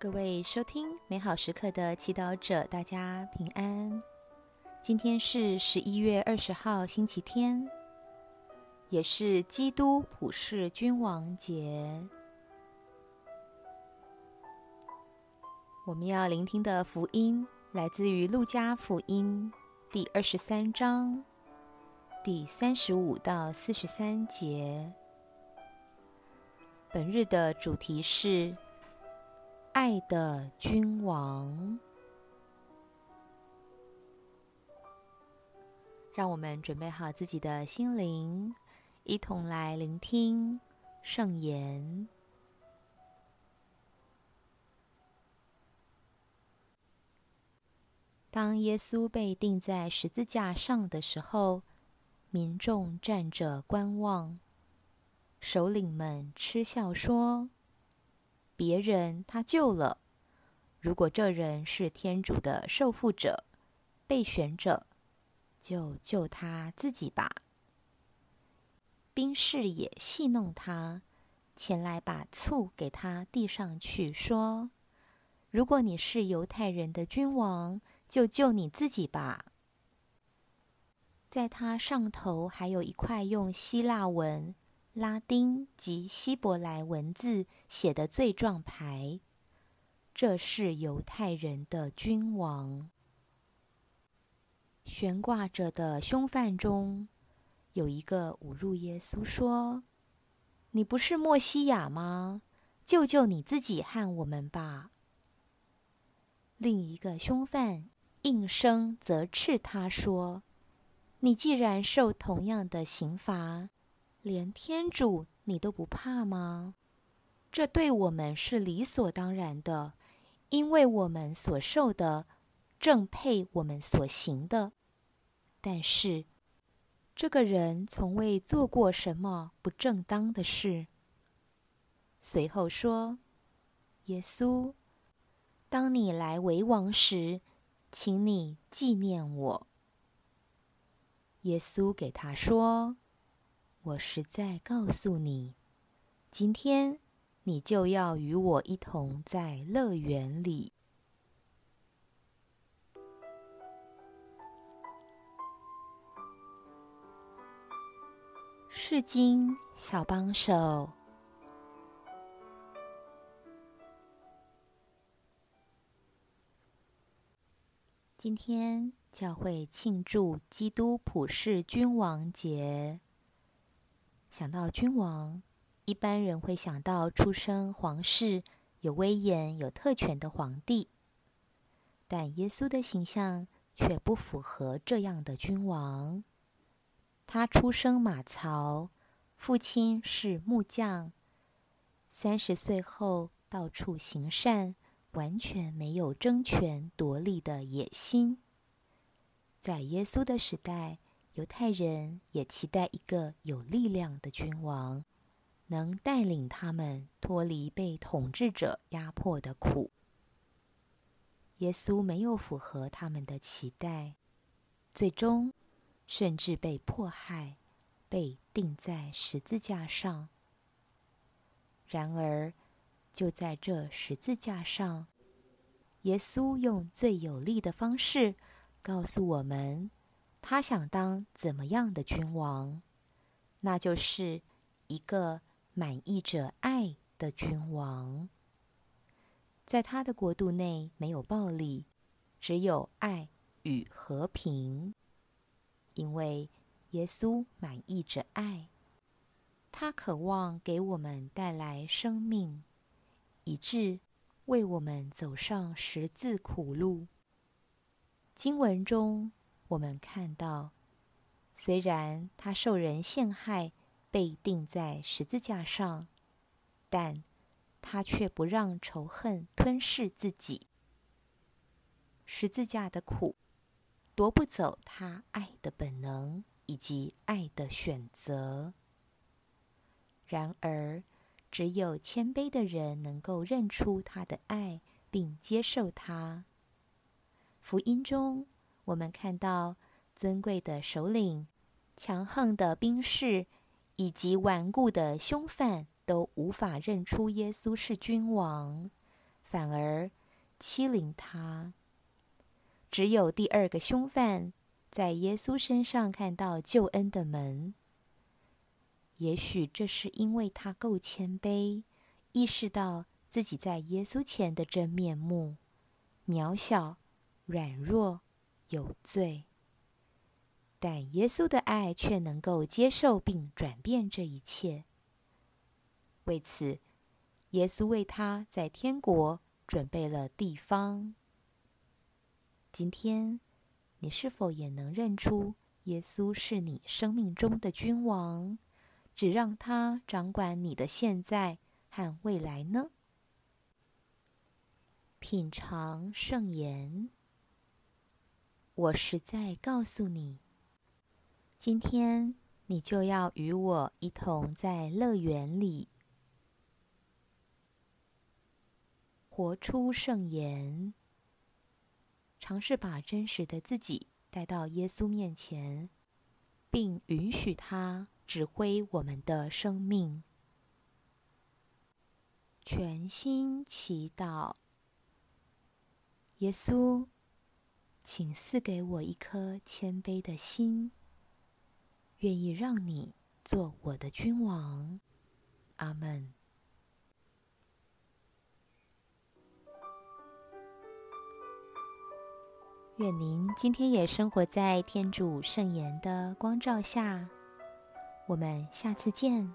各位收听美好时刻的祈祷者，大家平安。今天是十一月二十号，星期天，也是基督普世君王节。我们要聆听的福音来自于路加福音第二十三章第三十五到四十三节。本日的主题是。爱的君王，让我们准备好自己的心灵，一同来聆听圣言。当耶稣被钉在十字架上的时候，民众站着观望，首领们嗤笑说。别人他救了，如果这人是天主的受缚者、被选者，就救他自己吧。兵士也戏弄他，前来把醋给他递上去，说：“如果你是犹太人的君王，就救你自己吧。”在他上头还有一块用希腊文。拉丁及希伯来文字写的罪状牌，这是犹太人的君王。悬挂着的凶犯中有一个侮辱耶稣说：“你不是莫西亚吗？救救你自己和我们吧。”另一个凶犯应声责斥他说：“你既然受同样的刑罚。”连天主你都不怕吗？这对我们是理所当然的，因为我们所受的正配我们所行的。但是这个人从未做过什么不正当的事。随后说：“耶稣，当你来为王时，请你纪念我。”耶稣给他说。我实在告诉你，今天你就要与我一同在乐园里。世经小帮手，今天教会庆祝基督普世君王节。想到君王，一般人会想到出生皇室、有威严、有特权的皇帝。但耶稣的形象却不符合这样的君王。他出生马槽，父亲是木匠。三十岁后到处行善，完全没有争权夺利的野心。在耶稣的时代。犹太人也期待一个有力量的君王，能带领他们脱离被统治者压迫的苦。耶稣没有符合他们的期待，最终甚至被迫害，被钉在十字架上。然而，就在这十字架上，耶稣用最有力的方式告诉我们。他想当怎么样的君王？那就是一个满意着爱的君王。在他的国度内没有暴力，只有爱与和平。因为耶稣满意着爱，他渴望给我们带来生命，以致为我们走上十字苦路。经文中。我们看到，虽然他受人陷害，被钉在十字架上，但他却不让仇恨吞噬自己。十字架的苦夺不走他爱的本能以及爱的选择。然而，只有谦卑的人能够认出他的爱，并接受他。福音中。我们看到尊贵的首领、强横的兵士以及顽固的凶犯都无法认出耶稣是君王，反而欺凌他。只有第二个凶犯在耶稣身上看到救恩的门。也许这是因为他够谦卑，意识到自己在耶稣前的真面目：渺小、软弱、有罪。但耶稣的爱却能够接受并转变这一切。为此，耶稣为他在天国准备了地方。今天，你是否也能认出耶稣是你生命中的君王？只让他掌管你的现在和未来呢？品尝圣言，我实在告诉你，今天你就要与我一同在乐园里活出圣言。尝试把真实的自己带到耶稣面前，并允许他。指挥我们的生命，全心祈祷。耶稣，请赐给我一颗谦卑的心，愿意让你做我的君王。阿门。愿您今天也生活在天主圣言的光照下。我们下次见。